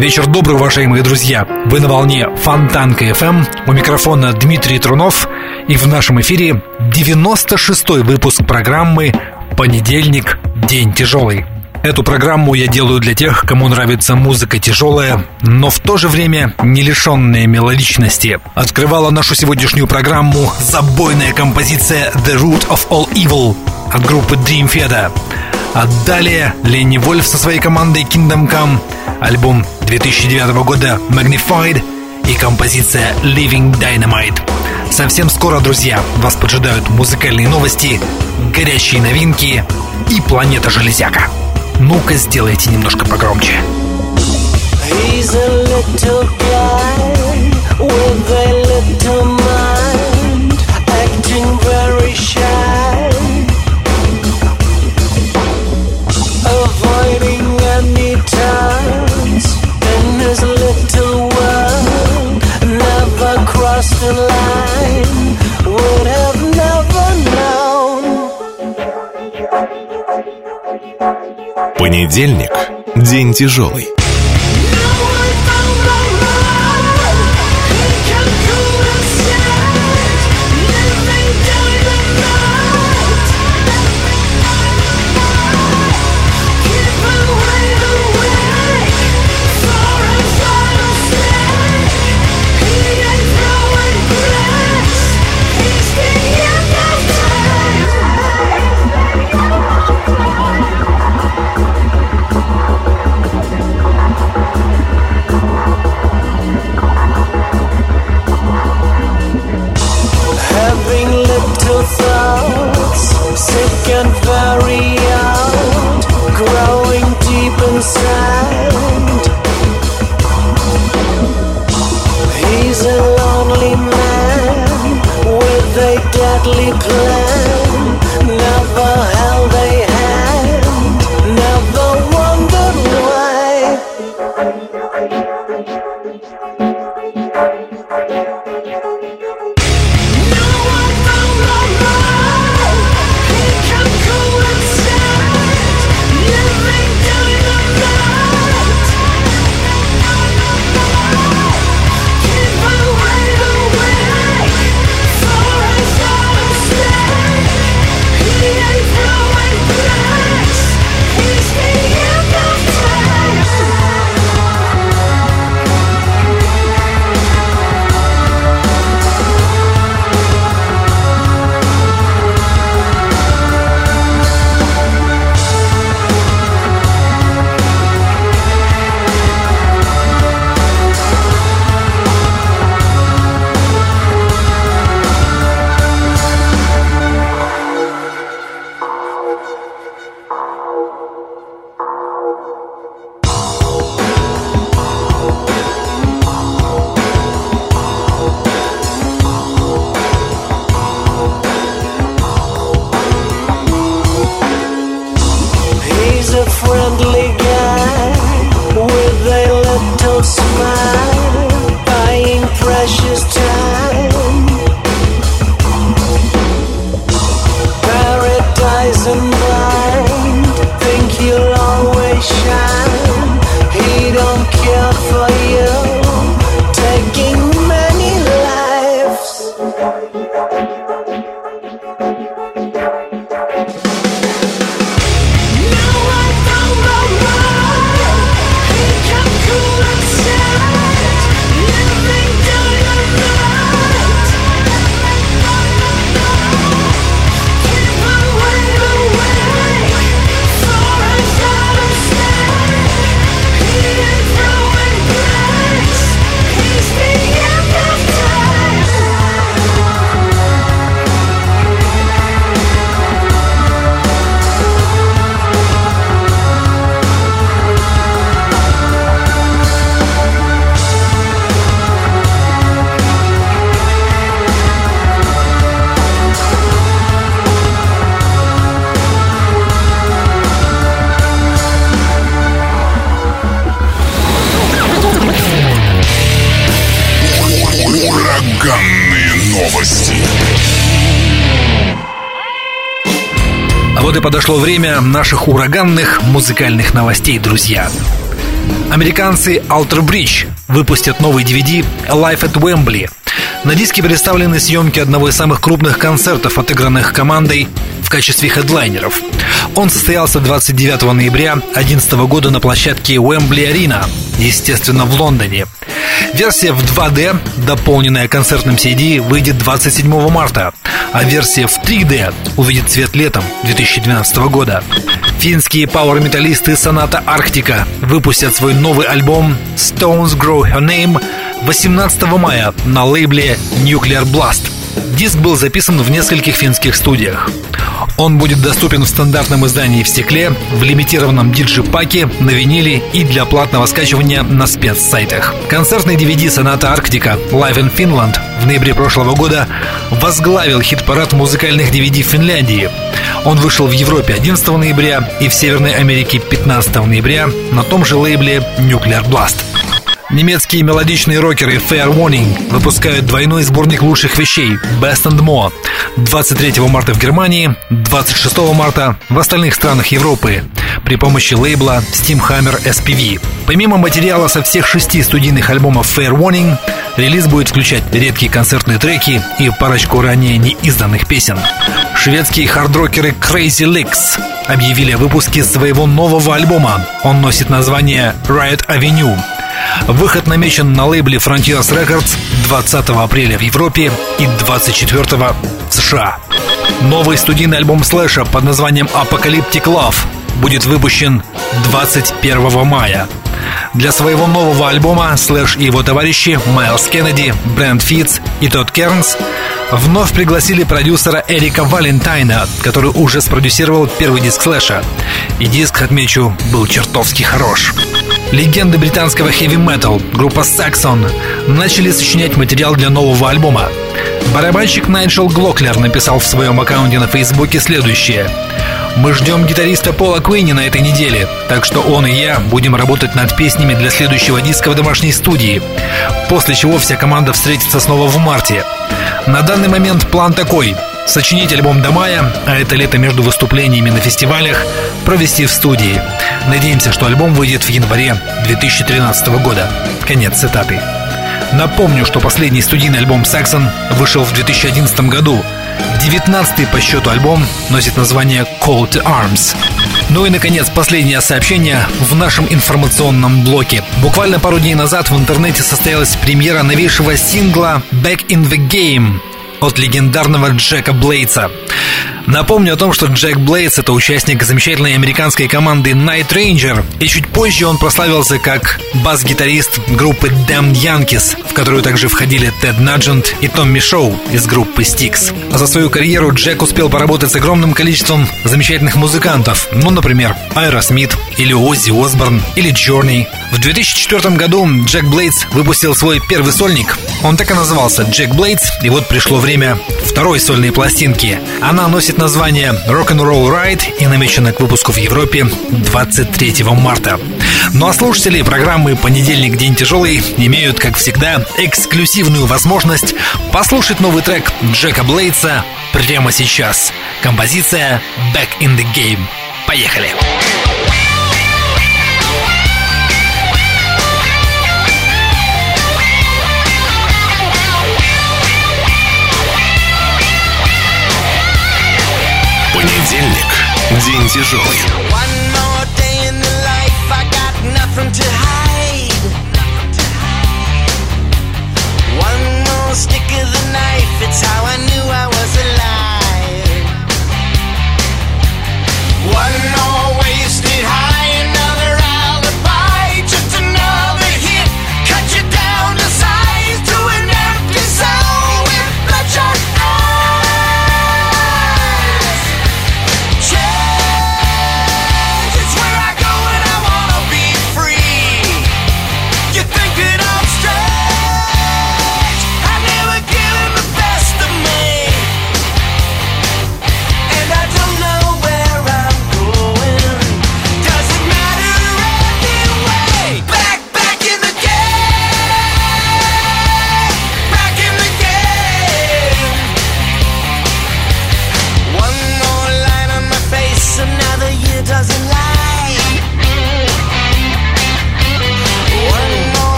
Вечер добрый, уважаемые друзья. Вы на волне Фонтанка FM. У микрофона Дмитрий Трунов. И в нашем эфире 96-й выпуск программы «Понедельник. День тяжелый». Эту программу я делаю для тех, кому нравится музыка тяжелая, но в то же время не лишенная мелодичности. Открывала нашу сегодняшнюю программу забойная композиция «The Root of All Evil» от группы Dream Theater. А далее Ленни Вольф со своей командой Kingdom Come, альбом 2009 года Magnified и композиция Living Dynamite. Совсем скоро, друзья, вас поджидают музыкальные новости, горячие новинки и планета Железяка. Ну-ка, сделайте немножко погромче. He's a Понедельник – день тяжелый. И подошло время наших ураганных музыкальных новостей, друзья. Американцы Alter Bridge выпустят новый DVD Life at Wembley. На диске представлены съемки одного из самых крупных концертов, отыгранных командой в качестве хедлайнеров. Он состоялся 29 ноября 2011 года на площадке Wembley Arena, естественно, в Лондоне. Версия в 2D, дополненная концертным CD, выйдет 27 марта, а версия в 3D увидит свет летом 2012 года. Финские пауэр-металлисты Соната Арктика выпустят свой новый альбом Stones Grow Her Name 18 мая на лейбле Nuclear Blast. Диск был записан в нескольких финских студиях. Он будет доступен в стандартном издании в стекле, в лимитированном диджи-паке, на виниле и для платного скачивания на спецсайтах. Концертный DVD «Соната Арктика» Live in Finland в ноябре прошлого года возглавил хит-парад музыкальных DVD в Финляндии. Он вышел в Европе 11 ноября и в Северной Америке 15 ноября на том же лейбле Nuclear Blast. Немецкие мелодичные рокеры Fair Warning выпускают двойной сборник лучших вещей Best and More 23 марта в Германии, 26 марта в остальных странах Европы при помощи лейбла Steamhammer SPV. Помимо материала со всех шести студийных альбомов Fair Warning, релиз будет включать редкие концертные треки и парочку ранее неизданных песен. Шведские хардрокеры Crazy Licks объявили о выпуске своего нового альбома. Он носит название Riot Avenue Выход намечен на лейбле Frontiers Records 20 апреля в Европе и 24 в США. Новый студийный альбом Слэша под названием Apocalyptic Love будет выпущен 21 мая. Для своего нового альбома Слэш и его товарищи Майлз Кеннеди, Брент Фитц и Тодд Кернс вновь пригласили продюсера Эрика Валентайна, который уже спродюсировал первый диск Слэша. И диск, отмечу, был чертовски хорош. Легенды британского хэви-метал, группа Saxon, начали сочинять материал для нового альбома. Барабанщик Найджел Глоклер написал в своем аккаунте на Фейсбуке следующее. «Мы ждем гитариста Пола Куинни на этой неделе, так что он и я будем работать над песнями для следующего диска в домашней студии, после чего вся команда встретится снова в марте. На данный момент план такой – Сочинить альбом до мая, а это лето между выступлениями на фестивалях, провести в студии. Надеемся, что альбом выйдет в январе 2013 года. Конец цитаты. Напомню, что последний студийный альбом Saxon вышел в 2011 году. 19-й по счету альбом носит название Call to Arms. Ну и, наконец, последнее сообщение в нашем информационном блоке. Буквально пару дней назад в интернете состоялась премьера новейшего сингла Back in the Game от легендарного Джека Блейдса. Напомню о том, что Джек Блейдс это участник замечательной американской команды Night Ranger, и чуть позже он прославился как бас-гитарист группы Damn Yankees, в которую также входили Тед Наджент и Томми Шоу из группы Styx. За свою карьеру Джек успел поработать с огромным количеством замечательных музыкантов, ну, например, Айра Смит, или Оззи Осборн, или Джорни. В 2004 году Джек Блейдс выпустил свой первый сольник. Он так и назывался Джек Блейдс, и вот пришло время второй сольной пластинки. Она носит название Rock'n'Roll Ride и намечена к выпуску в Европе 23 марта. Ну а слушатели программы «Понедельник. День тяжелый» имеют, как всегда, эксклюзивную возможность послушать новый трек Джека Блейдса прямо сейчас. Композиция «Back in the Game». Поехали! Понедельник. День тяжелый.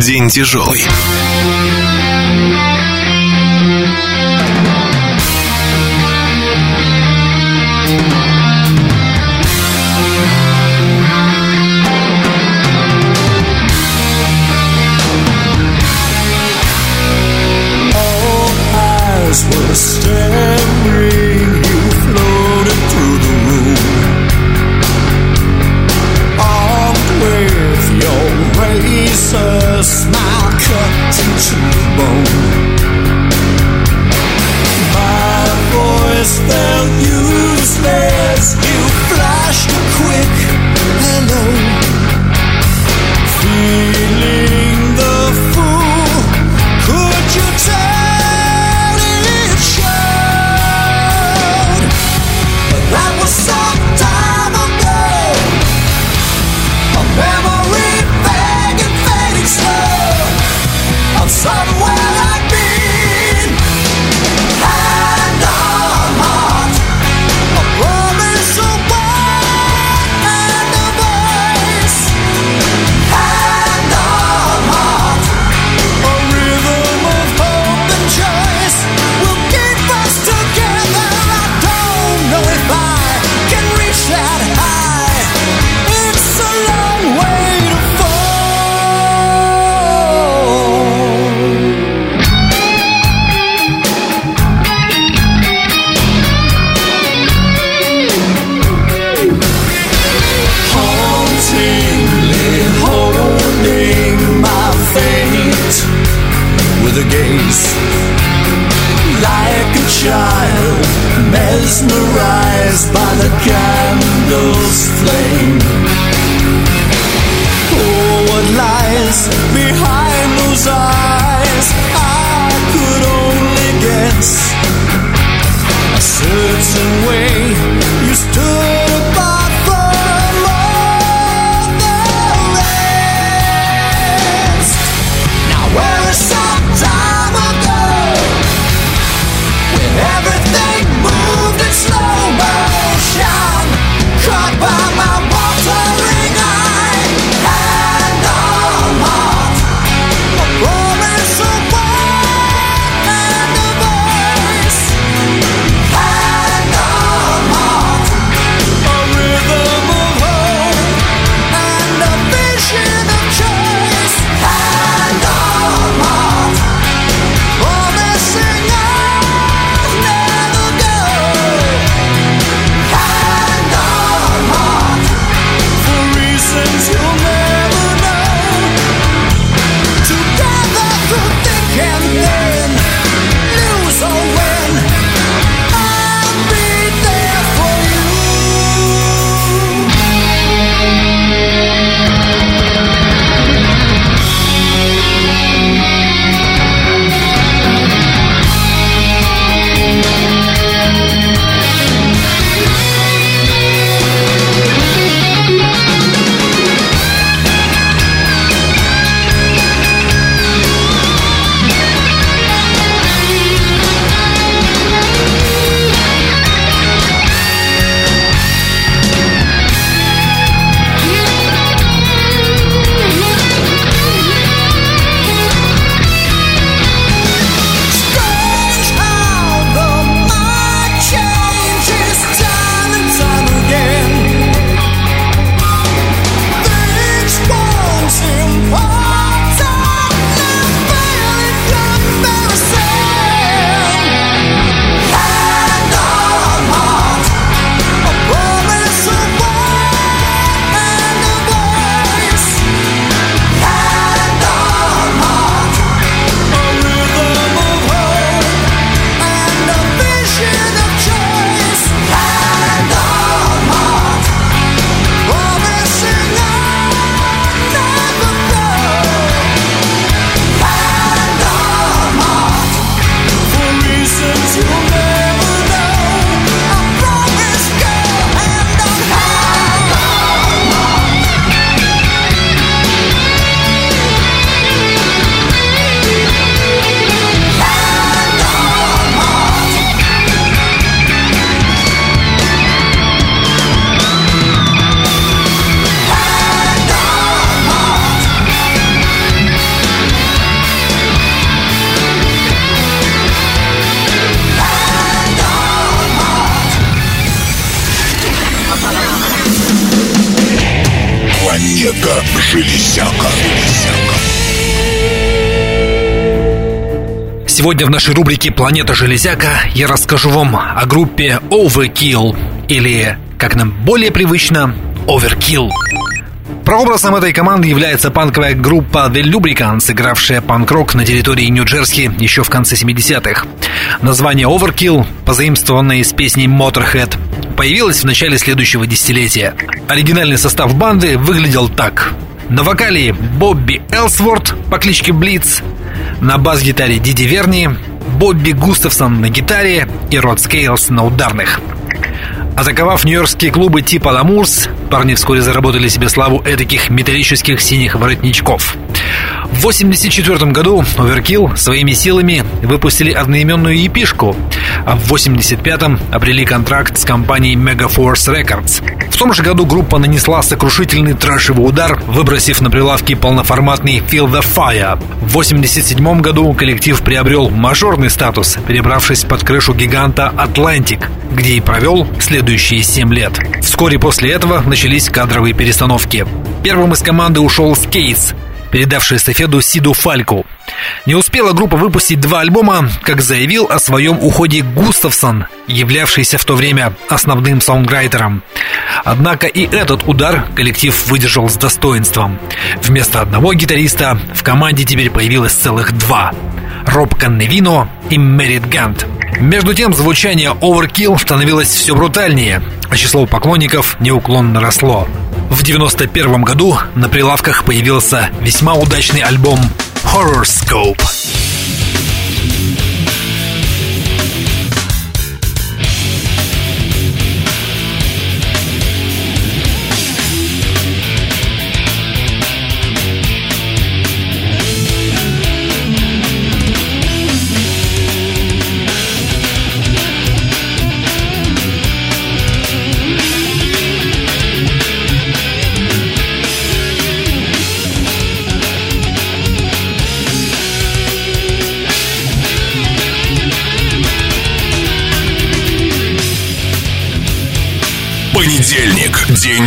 День тяжелый. Like a child, mesmerized by the candle's flame. Oh, what lies behind those eyes? I could only guess a certain way. Сегодня в нашей рубрике «Планета Железяка» я расскажу вам о группе Overkill, или, как нам более привычно, Overkill. Прообразом этой команды является панковая группа The Lubricants, игравшая панк-рок на территории Нью-Джерси еще в конце 70-х. Название Overkill, позаимствованное из песни Motorhead, появилось в начале следующего десятилетия. Оригинальный состав банды выглядел так. На вокале Бобби Элсворт по кличке Блиц, на бас-гитаре Ди Ди Верни, Бобби Густавсон на гитаре и Рэт Скейтс на ударных – Атаковав нью-йоркские клубы типа «L'Amour's», парни вскоре заработали себе славу этаких металлических синих воротничков. В 1984 году Overkill своими силами выпустили одноименную епишку, а в 1985 обрели контракт с компанией Megaforce Records. В том же году группа нанесла сокрушительный трэшевый удар, выбросив на прилавки полноформатный Feel the Fire. В 1987 году коллектив приобрел мажорный статус, перебравшись под крышу гиганта Atlantic, где и провел следующие 7 лет. Вскоре после этого начались кадровые перестановки. Первым из команды ушел Скейтс, передавший эстафету Сиду Фальку. Не успела группа выпустить два альбома, как заявил о своем уходе Густавсон, являвшийся в то время основным саундрайтером. Однако и этот удар коллектив выдержал с достоинством. Вместо одного гитариста в команде теперь появилось целых два – Роб Канневино и Мэрит Гант. Между тем, звучание Overkill становилось все брутальнее, а число поклонников неуклонно росло. В 91 году на прилавках появился весьма удачный альбом Horoscope.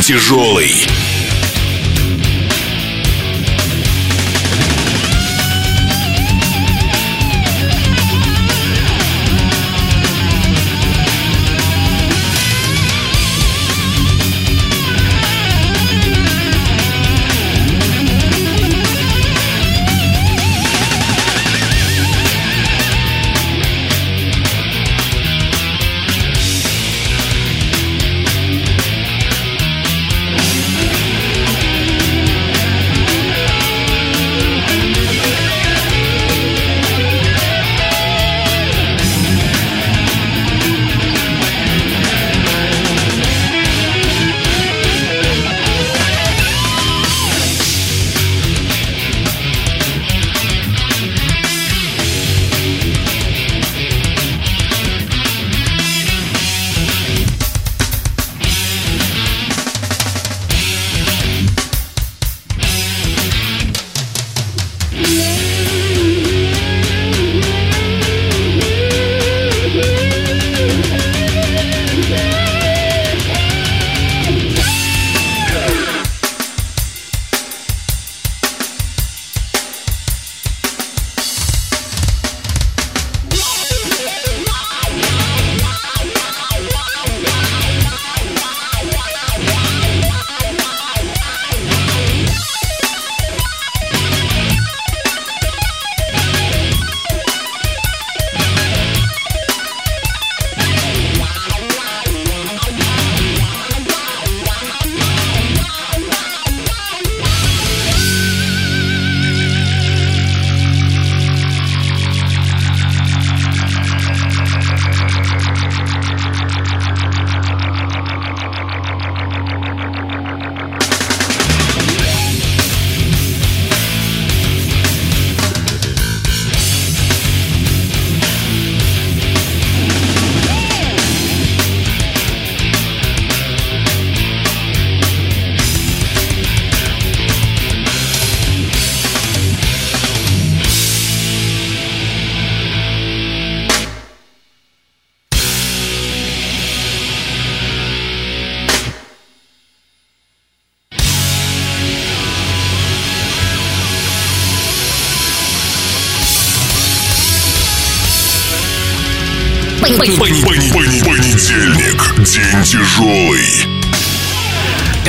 Тяжелый.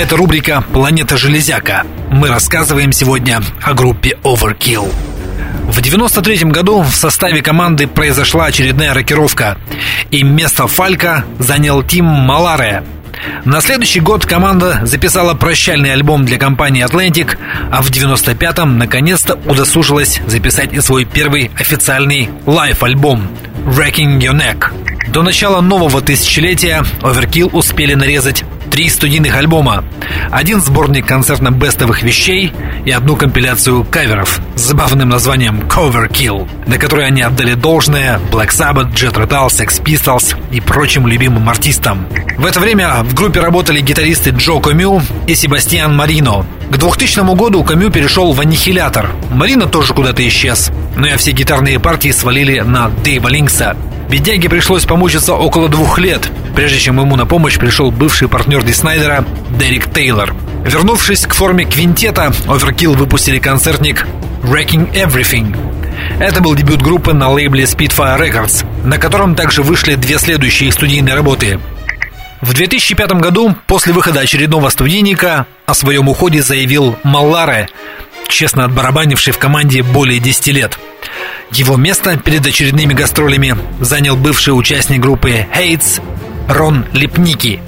Это рубрика «Планета Железяка». Мы рассказываем сегодня о группе Overkill. В 93 году в составе команды произошла очередная рокировка, и место Фалька занял Тим Малларе. На следующий год команда записала прощальный альбом для компании Atlantic, а в 95-м наконец-то удосужилась записать и свой первый официальный live-альбом «Wrecking Your Neck». До начала нового тысячелетия Overkill успели нарезать три студийных альбома, один сборник концертно-бестовых вещей и одну компиляцию каверов с забавным названием Cover Kill, на которой они отдали должное Black Sabbath, Jet Rotal, Sex Pistols и прочим любимым артистам. В это время в группе работали гитаристы Джо Комю и Себастьян Марино. К 2000 году Камю перешел в Аннихилятор. Марино тоже куда-то исчез. Но и все гитарные партии свалили на Дэйва Линкса. Бедняге пришлось помучиться около двух лет, прежде чем ему на помощь пришел бывший партнер Ди Снайдера Дерек Тейлор. Вернувшись к форме квинтета, Overkill выпустили концертник Wrecking Everything. Это был дебют группы на лейбле Spitfire Records, на котором также вышли две следующие студийные работы. В 2005 году, после выхода очередного студийника, о своем уходе заявил Малларе, честно отбарабанивший в команде более 10 лет – его место перед очередными гастролями занял бывший участник группы Hates Рон Лепники.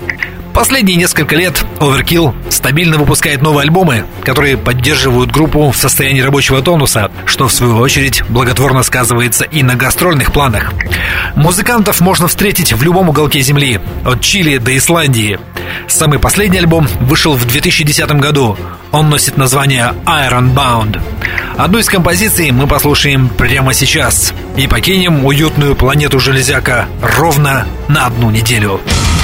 Последние несколько лет Overkill стабильно выпускает новые альбомы, которые поддерживают группу в состоянии рабочего тонуса, что в свою очередь благотворно сказывается и на гастрольных планах. Музыкантов можно встретить в любом уголке земли, от Чили до Исландии. Самый последний альбом вышел в 2010 году. Он носит название Iron Bound. Одну из композиций мы послушаем прямо сейчас и покинем уютную планету Железяка ровно на одну неделю. Понедельник –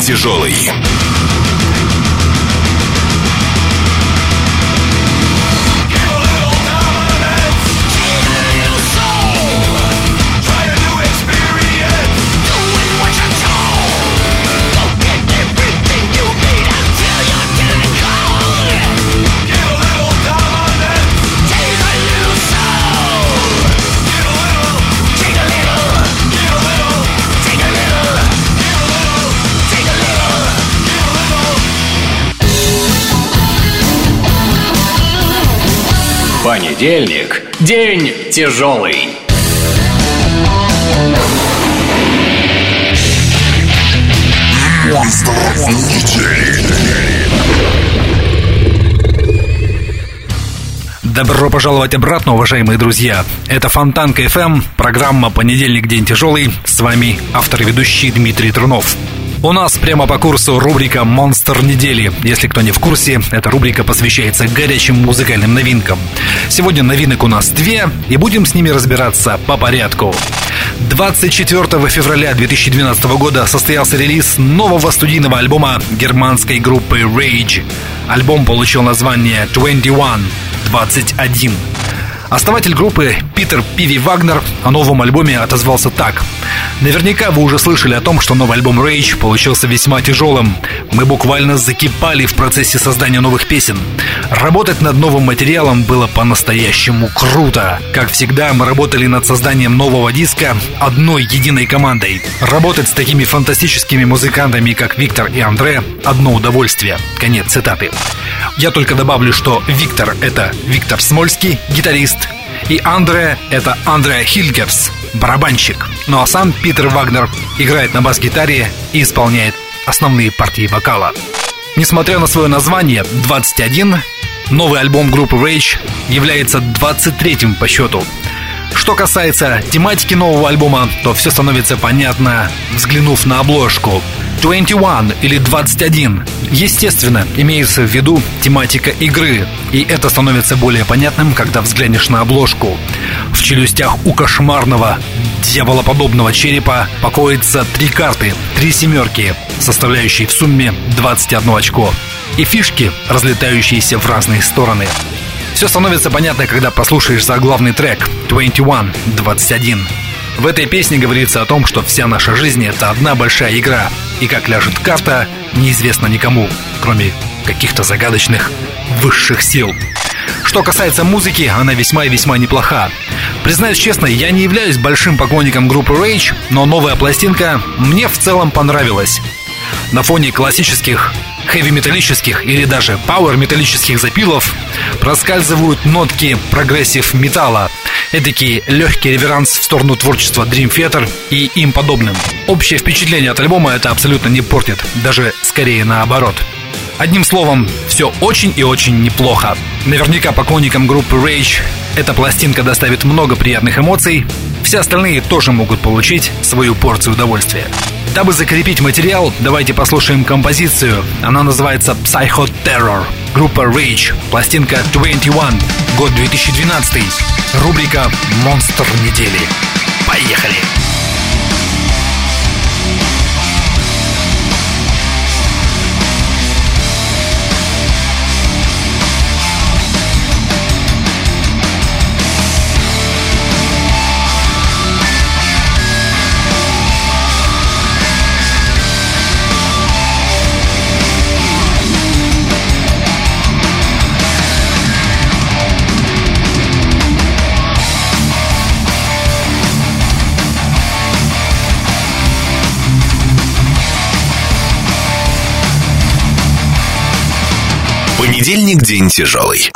тяжелый. Понедельник. День тяжелый. Добро пожаловать обратно, уважаемые друзья. Это Фонтанка FM, программа «Понедельник. День тяжелый». С вами автор и ведущий Дмитрий Трунов. У нас прямо по курсу рубрика «Монстр недели». Если кто не в курсе, эта рубрика посвящается горячим музыкальным новинкам. Сегодня новинок у нас две, и будем с ними разбираться по порядку. 24 февраля 2012 года состоялся релиз нового студийного альбома германской группы Rage. Альбом получил название 21, 21. Основатель группы Питер Пиви Вагнер о новом альбоме отозвался так. Наверняка вы уже слышали о том, что новый альбом Rage получился весьма тяжелым. Мы буквально закипали в процессе создания новых песен. Работать над новым материалом было по-настоящему круто. Как всегда, мы работали над созданием нового диска одной единой командой. Работать с такими фантастическими музыкантами, как Виктор и Андре, одно удовольствие. Конец цитаты. Я только добавлю, что Виктор — это Виктор Смольский, гитарист, и Андре — это Андре Хильгерс, барабанщик. Ну а сам Питер Вагнер играет на бас-гитаре и исполняет основные партии вокала. Несмотря на свое название 21, новый альбом группы Rage является 23-м по счету. Что касается тематики нового альбома, то все становится понятно, взглянув на обложку. 21 или 21. Естественно, имеется в виду тематика игры, и это становится более понятным, когда взглянешь на обложку. В челюстях у кошмарного, дьяволоподобного черепа покоятся три карты, три семерки, составляющие в сумме 21 очко, и фишки, разлетающиеся в разные стороны. Все становится понятно, когда послушаешь заглавный трек 21, 21. В этой песне говорится о том, что вся наша жизнь это одна большая игра, и как ляжет карта, неизвестно никому, кроме каких-то загадочных высших сил. Что касается музыки, она весьма и весьма неплоха. Признаюсь честно, я не являюсь большим поклонником группы Rage, но новая пластинка мне в целом понравилась. На фоне классических хэви-металлических или даже пауэр-металлических запилов проскальзывают нотки прогрессив металла, эдакий легкий реверанс в сторону творчества Dream Theater и им подобным. Общее впечатление от альбома это абсолютно не портит, даже скорее наоборот. Одним словом, все очень и очень неплохо. Наверняка поклонникам группы Rage эта пластинка доставит много приятных эмоций, все остальные тоже могут получить свою порцию удовольствия. Дабы закрепить материал, давайте послушаем композицию. Она называется Psycho Terror. Группа Rage. Пластинка 21. Год 2012. Рубрика «Монстр недели». Поехали! Понедельник – день тяжелый.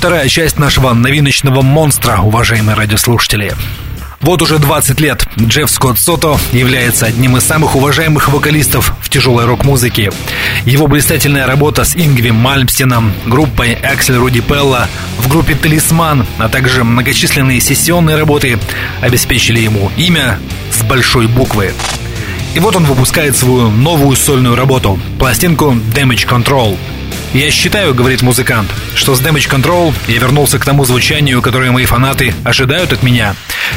Вторая часть нашего новиночного монстра, уважаемые радиослушатели. Вот уже 20 лет Джефф Скотт Сото является одним из самых уважаемых вокалистов в тяжелой рок-музыке. Его блистательная работа с Ингви Мальмстеном, группой Аксель Руди Пелла, в группе «Талисман», а также многочисленные сессионные работы обеспечили ему имя с большой буквы. И вот он выпускает свою новую сольную работу, пластинку Damage Control – Я считаю, говорит музыкант, что с Damage Control я вернулся к тому звучанию, которое мои фанаты ожидают от меня.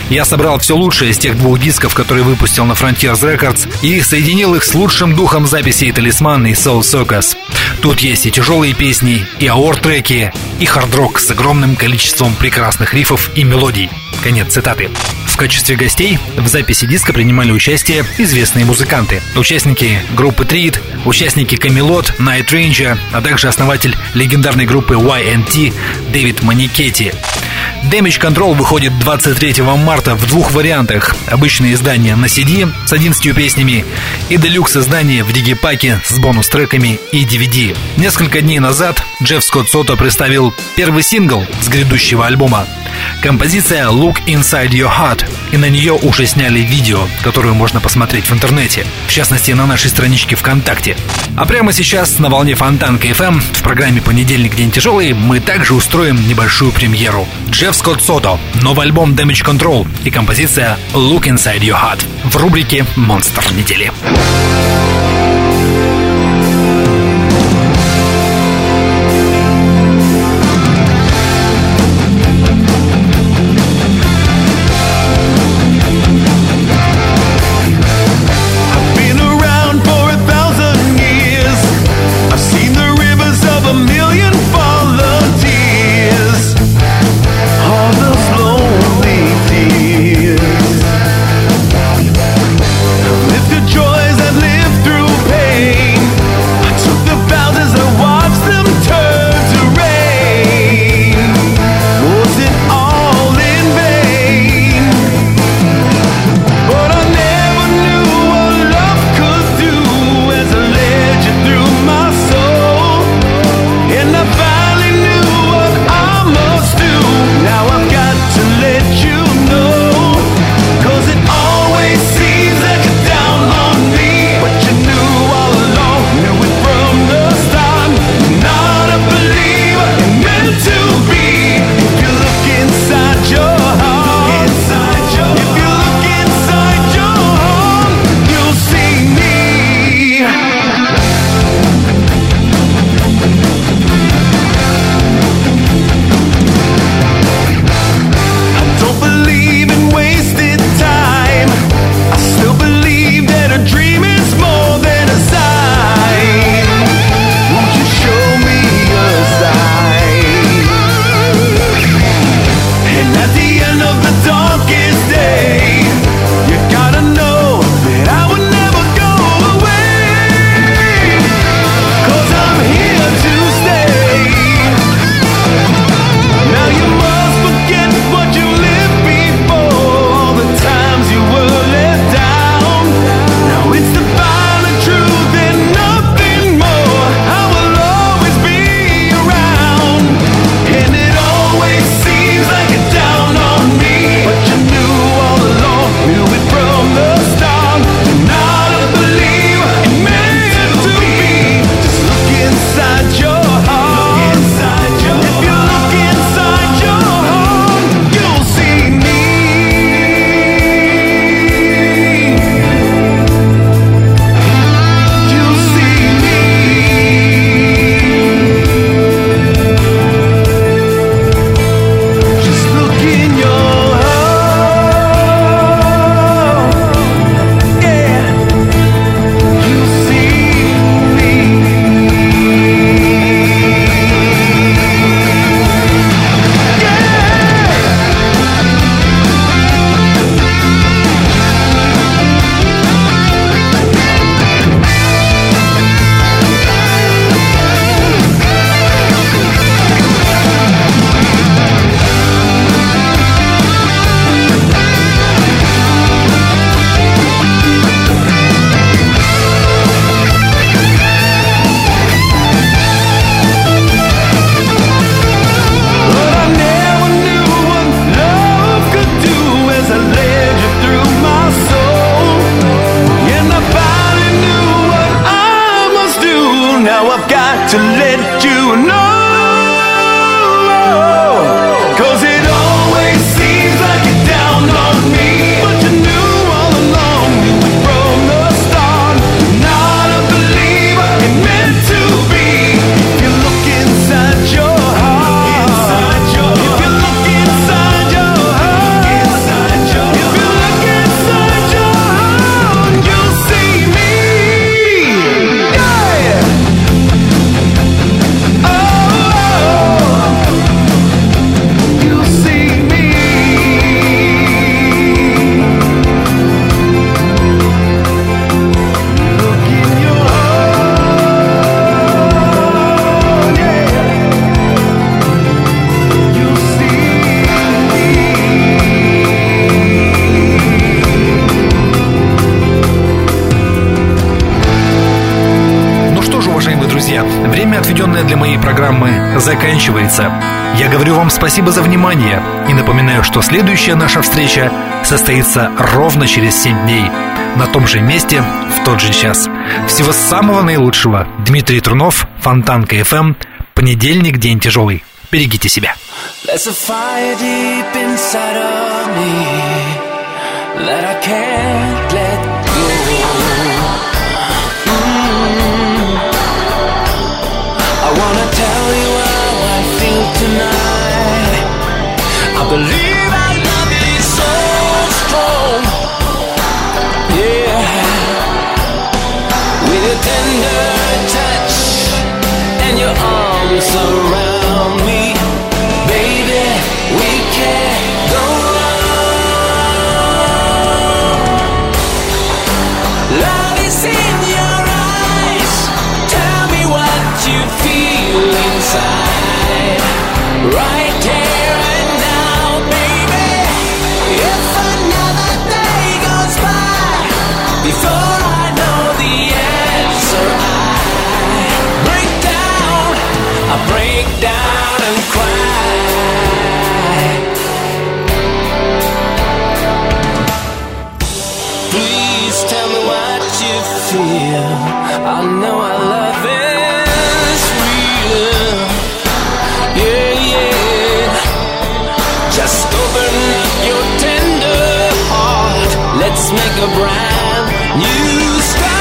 Я собрал все лучшее из тех двух дисков, которые выпустил на Frontiers Records, и соединил их с лучшим духом записей Талисман и Soul Socus. Тут есть и тяжелые песни, и аор-треки, и хард-рок с огромным количеством прекрасных рифов и мелодий. Конец цитаты. В качестве гостей в записи диска принимали участие известные музыканты. Участники группы Трид, участники Камелот, Night Ranger, а также основатель легендарной группы YNT Дэвид Маникетти. Damage Control выходит 23 марта в двух вариантах. Обычное издание на CD с 11 песнями и делюкс издание в дигипаке с бонус-треками и DVD. Несколько дней назад Джефф Скотт Сото представил первый сингл с грядущего альбома. Композиция Look Inside Your Heart, и на нее уже сняли видео, которое можно посмотреть в интернете, в частности на нашей страничке ВКонтакте. А прямо сейчас на волне Фонтанка FM в программе «Понедельник. День тяжелый» мы также устроим небольшую премьеру. Джефф Скотт Сото, новый альбом Damage Control и композиция Look Inside Your Heart в рубрике «Монстр недели». Программы заканчивается. Я говорю вам спасибо за внимание и напоминаю, что следующая наша встреча состоится ровно через 7 дней на том же месте в тот же час. Всего самого наилучшего. Дмитрий Трунов, Фонтанка FM. Понедельник, день тяжелый. Берегите себя. There's a fire deep inside of me that I can't tonight. I believe our love is so strong. Yeah, with a tender touch and your arms around Let's make a brand new start.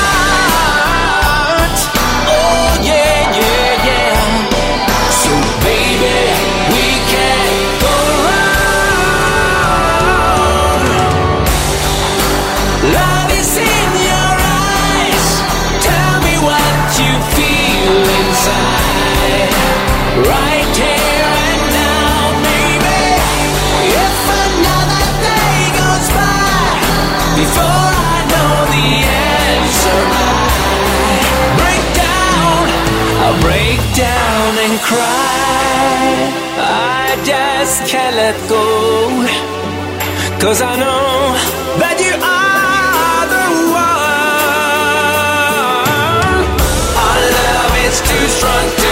Just can't let go. Cause I know that you are the one. Our love is too strong to